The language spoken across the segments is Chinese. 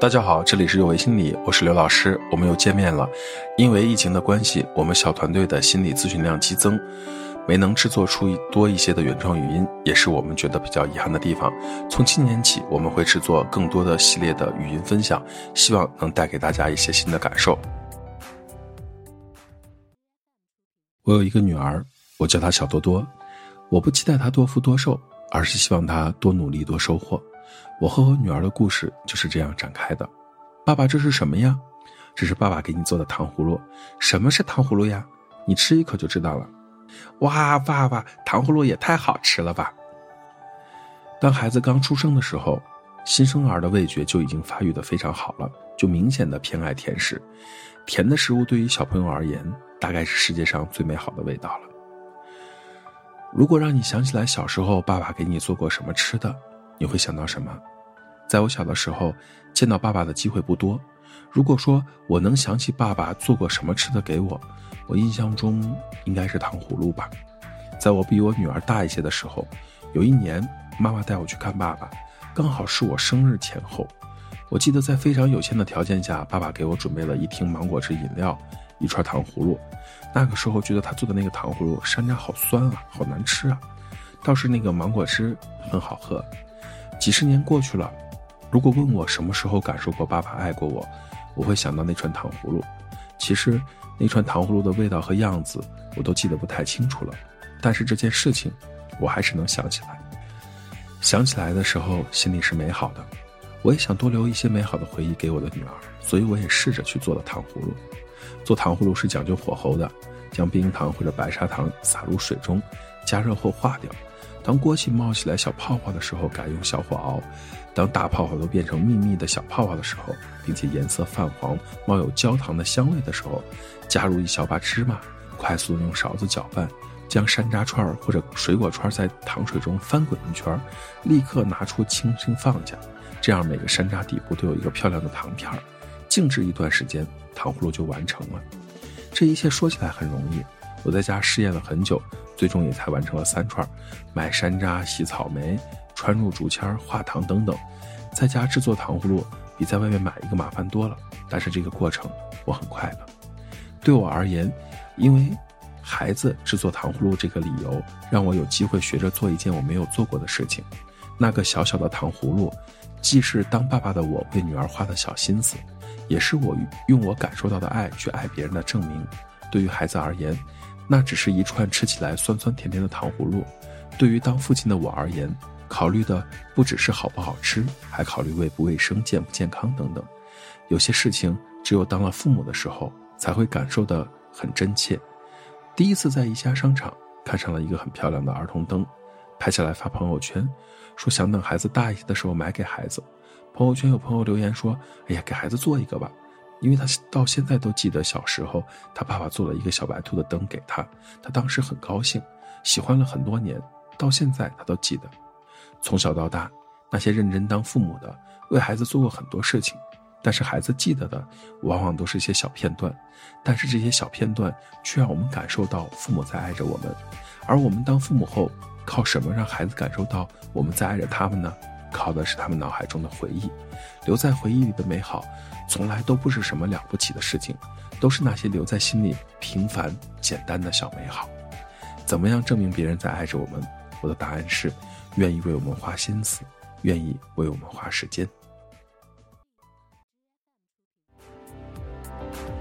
大家好，这里是有为心理，我是刘老师，我们又见面了。因为疫情的关系，我们小团队的心理咨询量激增，没能制作出多一些的原创语音，也是我们觉得比较遗憾的地方。从今年起，我们会制作更多的系列的语音分享，希望能带给大家一些新的感受。我有一个女儿，我叫她小多多。我不期待她多富多寿，而是希望她多努力多收获。我和我女儿的故事就是这样展开的。爸爸，这是什么呀？这是爸爸给你做的糖葫芦。什么是糖葫芦呀？你吃一口就知道了。哇，爸爸，糖葫芦也太好吃了吧！当孩子刚出生的时候，新生儿的味觉就已经发育的非常好了，就明显的偏爱甜食。甜的食物对于小朋友而言，大概是世界上最美好的味道了。如果让你想起来小时候爸爸给你做过什么吃的？你会想到什么？在我小的时候，见到爸爸的机会不多。如果说我能想起爸爸做过什么吃的给我，我印象中应该是糖葫芦吧。在我比我女儿大一些的时候，有一年妈妈带我去看爸爸，刚好是我生日前后。我记得在非常有限的条件下，爸爸给我准备了一听芒果汁饮料，一串糖葫芦。那个时候觉得他做的那个糖葫芦山楂好酸啊，好难吃啊。倒是那个芒果汁很好喝。几十年过去了，如果问我什么时候感受过爸爸爱过我，我会想到那串糖葫芦。其实那串糖葫芦的味道和样子我都记得不太清楚了，但是这件事情我还是能想起来。想起来的时候心里是美好的，我也想多留一些美好的回忆给我的女儿，所以我也试着去做了糖葫芦。做糖葫芦是讲究火候的，将冰糖或者白砂糖撒入水中，加热后化掉。当锅气冒起来小泡泡的时候，改用小火熬；当大泡泡都变成密密的小泡泡的时候，并且颜色泛黄、冒有焦糖的香味的时候，加入一小把芝麻，快速的用勺子搅拌，将山楂串或者水果串在糖水中翻滚一圈，立刻拿出轻轻放下，这样每个山楂底部都有一个漂亮的糖片儿。静置一段时间，糖葫芦就完成了。这一切说起来很容易。我在家试验了很久，最终也才完成了三串。买山楂、洗草莓、穿入竹签、化糖等等，在家制作糖葫芦比在外面买一个麻烦多了。但是这个过程我很快乐。对我而言，因为孩子制作糖葫芦这个理由，让我有机会学着做一件我没有做过的事情。那个小小的糖葫芦，既是当爸爸的我为女儿花的小心思，也是我用我感受到的爱去爱别人的证明。对于孩子而言，那只是一串吃起来酸酸甜甜的糖葫芦，对于当父亲的我而言，考虑的不只是好不好吃，还考虑卫不卫生、健不健康等等。有些事情只有当了父母的时候才会感受的很真切。第一次在一家商场看上了一个很漂亮的儿童灯，拍下来发朋友圈，说想等孩子大一些的时候买给孩子。朋友圈有朋友留言说：“哎呀，给孩子做一个吧。”因为他到现在都记得小时候，他爸爸做了一个小白兔的灯给他，他当时很高兴，喜欢了很多年，到现在他都记得。从小到大，那些认真当父母的，为孩子做过很多事情，但是孩子记得的往往都是一些小片段，但是这些小片段却让我们感受到父母在爱着我们。而我们当父母后，靠什么让孩子感受到我们在爱着他们呢？靠的是他们脑海中的回忆，留在回忆里的美好。从来都不是什么了不起的事情，都是那些留在心里平凡简单的小美好。怎么样证明别人在爱着我们？我的答案是，愿意为我们花心思，愿意为我们花时间。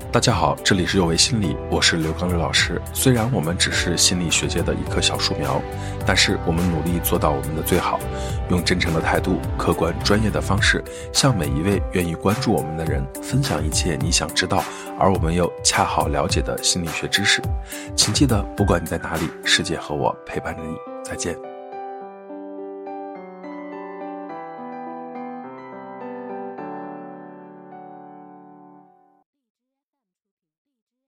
大家好，这里是有为心理，我是刘刚刘老师。虽然我们只是心理学界的一棵小树苗，但是我们努力做到我们的最好，用真诚的态度、客观专业的方式，向每一位愿意关注我们的人分享一切你想知道而我们又恰好了解的心理学知识。请记得，不管你在哪里，世界和我陪伴着你。再见。